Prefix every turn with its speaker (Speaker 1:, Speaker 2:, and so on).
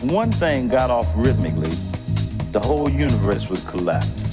Speaker 1: If one thing got off rhythmically, the whole universe would collapse.